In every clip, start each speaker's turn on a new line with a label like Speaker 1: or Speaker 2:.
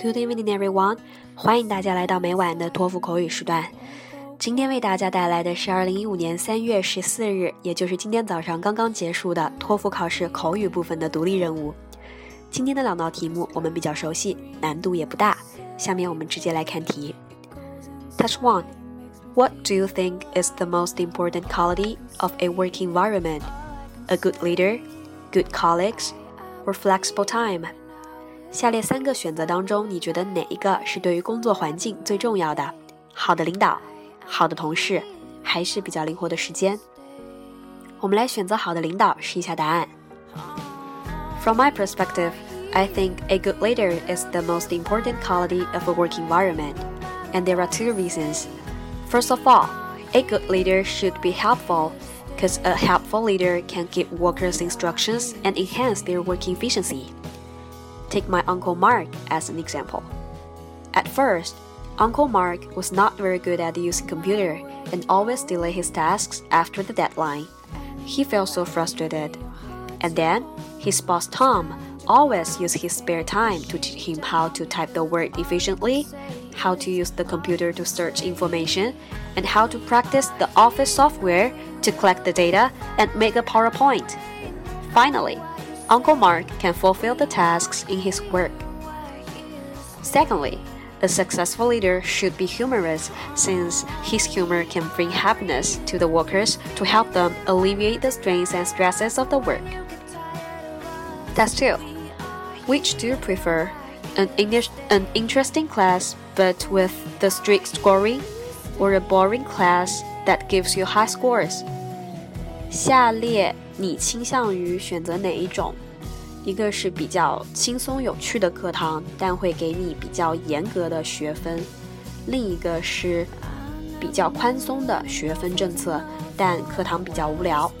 Speaker 1: Good evening, everyone！欢迎大家来到每晚的托福口语时段。今天为大家带来的是二零一五年三月十四日，也就是今天早上刚刚结束的托福考试口语部分的独立任务。今天的两道题目我们比较熟悉，难度也不大。下面我们直接来看题。Touch one. What do you think is the most important quality of a work environment? A good leader, good colleagues, or flexible time? 下列三个选择当中，你觉得哪一个是对于工作环境最重要的？好的领导、好的同事，还是比较灵活的时间？我们来选择好的领导，试一下答案。From my perspective, I think a good leader is the most important quality of a work environment, and there are two reasons. First of all, a good leader should be helpful, because a helpful leader can give workers instructions and enhance their work efficiency. Take my Uncle Mark as an example. At first, Uncle Mark was not very good at using computer and always delayed his tasks after the deadline. He felt so frustrated. And then, his boss Tom always used his spare time to teach him how to type the word efficiently, how to use the computer to search information, and how to practice the office software to collect the data and make a PowerPoint. Finally, Uncle Mark can fulfill the tasks in his work. Secondly, a successful leader should be humorous since his humor can bring happiness to the workers to help them alleviate the strains and stresses of the work. That's two. Which do you prefer? An, English, an interesting class but with the strict scoring, or a boring class that gives you high scores? 下列你倾向于选择哪一种？一个是比较轻松有趣的课堂，但会给你比较严格的学分；另一个是比较宽松的学分政策，但课堂比较无聊。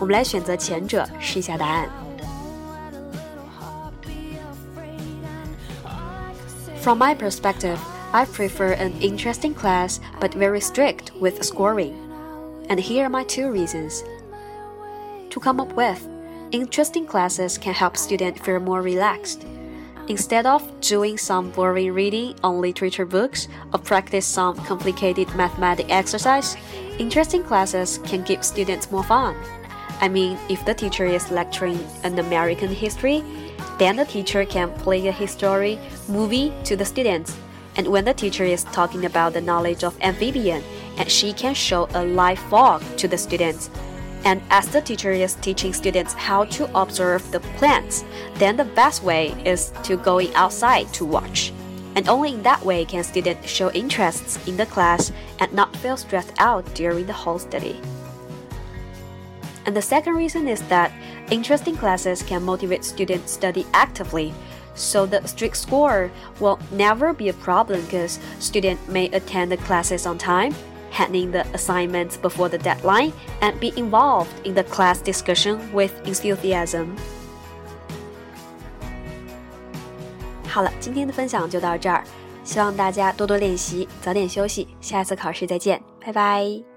Speaker 1: 我们来选择前者，试一下答案。From my perspective, I prefer an interesting class but very strict with scoring. And here are my two reasons. Come up with, interesting classes can help students feel more relaxed. Instead of doing some boring reading on literature books or practice some complicated mathematics exercise, interesting classes can give students more fun. I mean, if the teacher is lecturing an American history, then the teacher can play a history movie to the students. And when the teacher is talking about the knowledge of amphibian, and she can show a live frog to the students. And as the teacher is teaching students how to observe the plants, then the best way is to going outside to watch. And only in that way can students show interests in the class and not feel stressed out during the whole study. And the second reason is that interesting classes can motivate students to study actively. So the strict score will never be a problem because students may attend the classes on time handling the assignments before the deadline, and be involved in the class discussion with enthusiasm. 好了，今天的分享就到这儿，希望大家多多练习，早点休息，下次考试再见，拜拜。